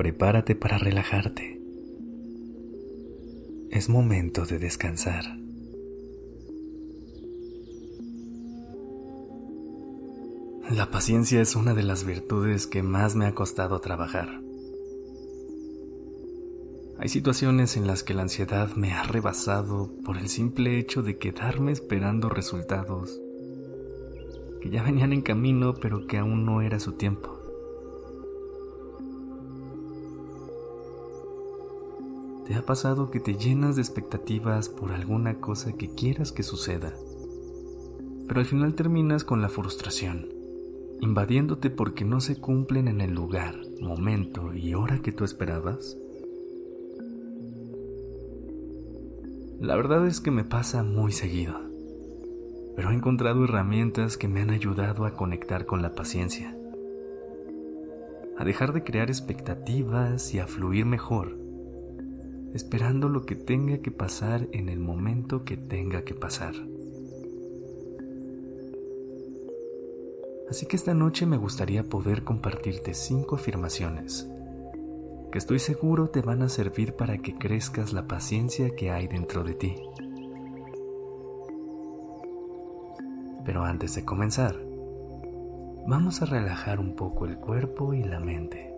Prepárate para relajarte. Es momento de descansar. La paciencia es una de las virtudes que más me ha costado trabajar. Hay situaciones en las que la ansiedad me ha rebasado por el simple hecho de quedarme esperando resultados que ya venían en camino pero que aún no era su tiempo. ¿Te ha pasado que te llenas de expectativas por alguna cosa que quieras que suceda? Pero al final terminas con la frustración, invadiéndote porque no se cumplen en el lugar, momento y hora que tú esperabas. La verdad es que me pasa muy seguido pero he encontrado herramientas que me han ayudado a conectar con la paciencia, a dejar de crear expectativas y a fluir mejor, esperando lo que tenga que pasar en el momento que tenga que pasar. Así que esta noche me gustaría poder compartirte cinco afirmaciones que estoy seguro te van a servir para que crezcas la paciencia que hay dentro de ti. Pero antes de comenzar, vamos a relajar un poco el cuerpo y la mente.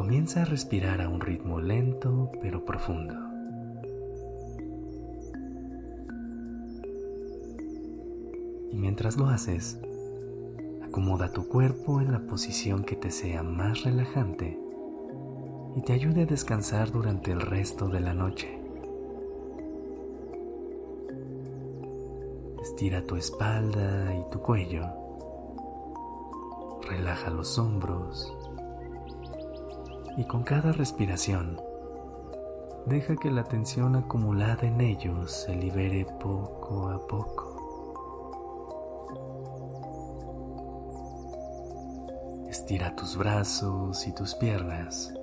Comienza a respirar a un ritmo lento pero profundo. Y mientras lo haces, acomoda tu cuerpo en la posición que te sea más relajante y te ayude a descansar durante el resto de la noche. Estira tu espalda y tu cuello. Relaja los hombros. Y con cada respiración, deja que la tensión acumulada en ellos se libere poco a poco. Estira tus brazos y tus piernas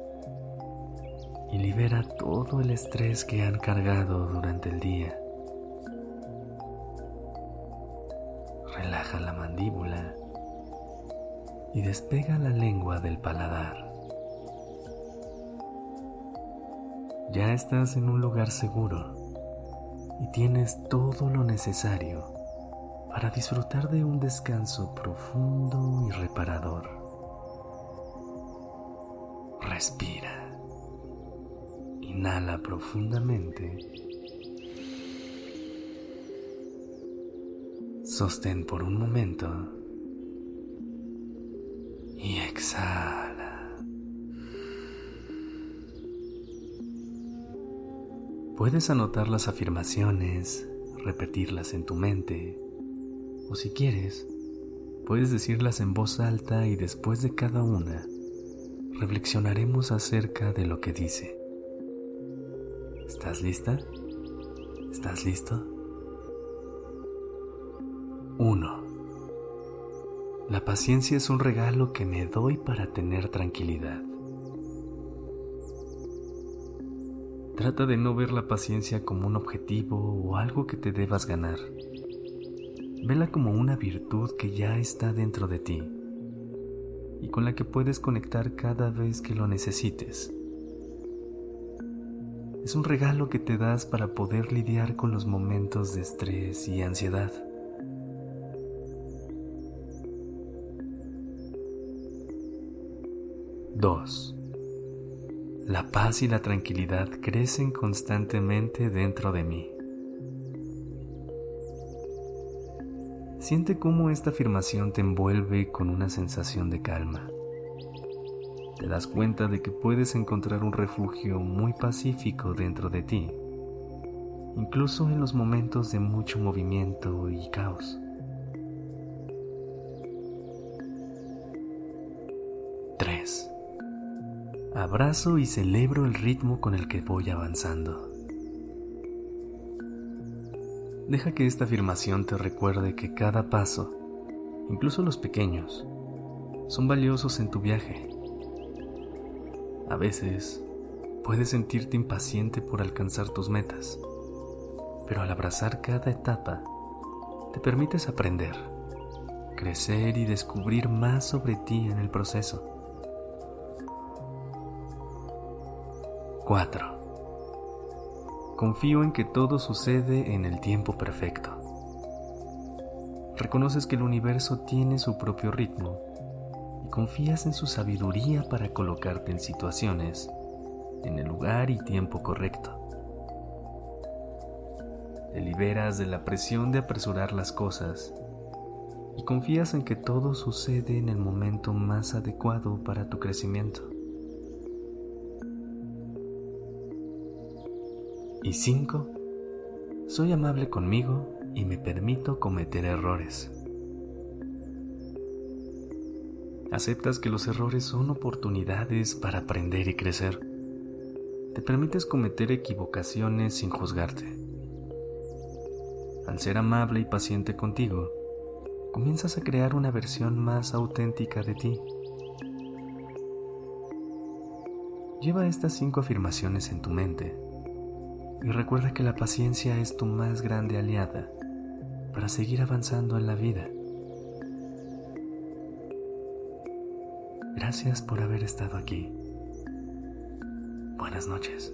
y libera todo el estrés que han cargado durante el día. relaja la mandíbula y despega la lengua del paladar. Ya estás en un lugar seguro y tienes todo lo necesario para disfrutar de un descanso profundo y reparador. Respira. Inhala profundamente Sostén por un momento y exhala. Puedes anotar las afirmaciones, repetirlas en tu mente o si quieres, puedes decirlas en voz alta y después de cada una, reflexionaremos acerca de lo que dice. ¿Estás lista? ¿Estás listo? 1. La paciencia es un regalo que me doy para tener tranquilidad. Trata de no ver la paciencia como un objetivo o algo que te debas ganar. Vela como una virtud que ya está dentro de ti y con la que puedes conectar cada vez que lo necesites. Es un regalo que te das para poder lidiar con los momentos de estrés y ansiedad. 2. La paz y la tranquilidad crecen constantemente dentro de mí. Siente cómo esta afirmación te envuelve con una sensación de calma. Te das cuenta de que puedes encontrar un refugio muy pacífico dentro de ti, incluso en los momentos de mucho movimiento y caos. Abrazo y celebro el ritmo con el que voy avanzando. Deja que esta afirmación te recuerde que cada paso, incluso los pequeños, son valiosos en tu viaje. A veces puedes sentirte impaciente por alcanzar tus metas, pero al abrazar cada etapa, te permites aprender, crecer y descubrir más sobre ti en el proceso. 4. Confío en que todo sucede en el tiempo perfecto. Reconoces que el universo tiene su propio ritmo y confías en su sabiduría para colocarte en situaciones, en el lugar y tiempo correcto. Te liberas de la presión de apresurar las cosas y confías en que todo sucede en el momento más adecuado para tu crecimiento. Y 5. Soy amable conmigo y me permito cometer errores. Aceptas que los errores son oportunidades para aprender y crecer. Te permites cometer equivocaciones sin juzgarte. Al ser amable y paciente contigo, comienzas a crear una versión más auténtica de ti. Lleva estas cinco afirmaciones en tu mente y recuerda que la paciencia es tu más grande aliada para seguir avanzando en la vida. Gracias por haber estado aquí. Buenas noches.